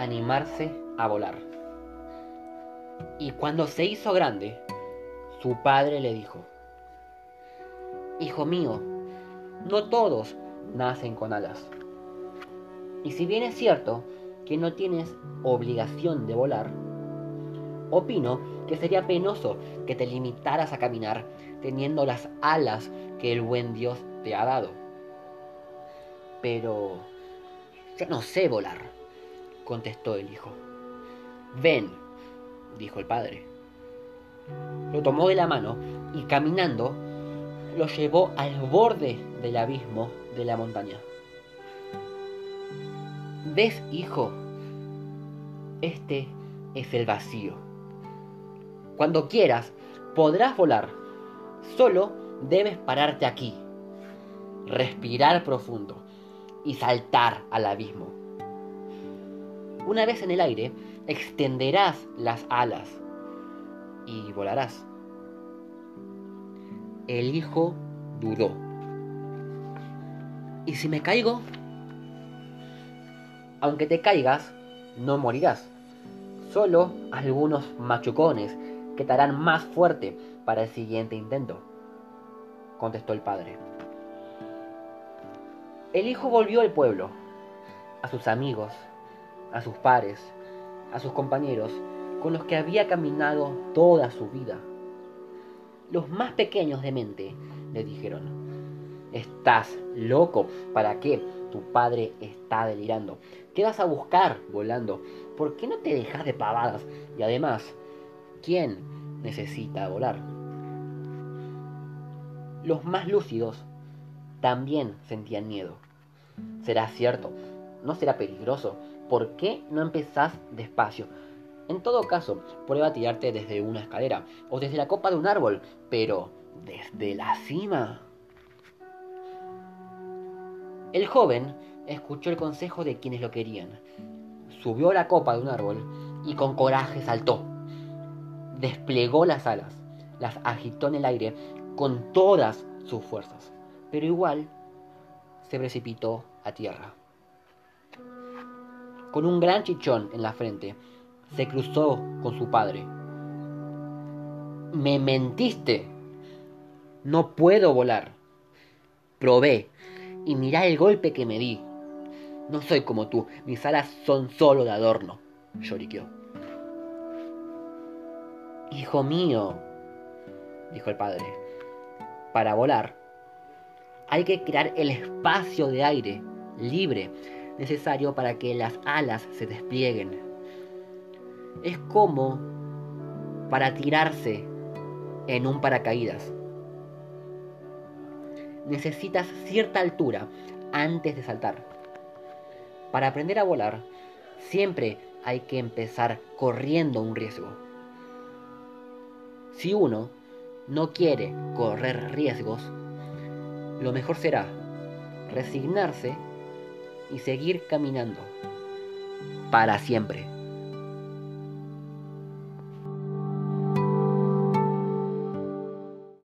animarse a volar. Y cuando se hizo grande, su padre le dijo, Hijo mío, no todos nacen con alas. Y si bien es cierto que no tienes obligación de volar, opino que sería penoso que te limitaras a caminar teniendo las alas que el buen Dios te ha dado. Pero yo no sé volar, contestó el hijo. Ven, dijo el padre. Lo tomó de la mano y caminando lo llevó al borde del abismo de la montaña. ¿Ves, hijo? Este es el vacío. Cuando quieras, podrás volar. Solo debes pararte aquí, respirar profundo y saltar al abismo. Una vez en el aire, extenderás las alas y volarás. El hijo dudó. ¿Y si me caigo? Aunque te caigas, no morirás. Solo algunos machucones que te harán más fuerte para el siguiente intento, contestó el padre. El hijo volvió al pueblo, a sus amigos, a sus pares, a sus compañeros, con los que había caminado toda su vida. Los más pequeños de mente le dijeron, estás loco, ¿para qué? Tu padre está delirando. ¿Qué vas a buscar volando? ¿Por qué no te dejas de pavadas? Y además, ¿quién necesita volar? Los más lúcidos también sentían miedo. ¿Será cierto? ¿No será peligroso? ¿Por qué no empezás despacio? En todo caso, prueba a tirarte desde una escalera o desde la copa de un árbol, pero desde la cima. El joven escuchó el consejo de quienes lo querían. Subió a la copa de un árbol y con coraje saltó. Desplegó las alas, las agitó en el aire con todas sus fuerzas, pero igual se precipitó a tierra. Con un gran chichón en la frente, se cruzó con su padre. Me mentiste. No puedo volar. Probé y mirá el golpe que me di. No soy como tú, mis alas son solo de adorno, lloriqueó. Hijo mío, dijo el padre, para volar hay que crear el espacio de aire libre necesario para que las alas se desplieguen. Es como para tirarse en un paracaídas. Necesitas cierta altura antes de saltar. Para aprender a volar, siempre hay que empezar corriendo un riesgo. Si uno no quiere correr riesgos, lo mejor será resignarse y seguir caminando para siempre.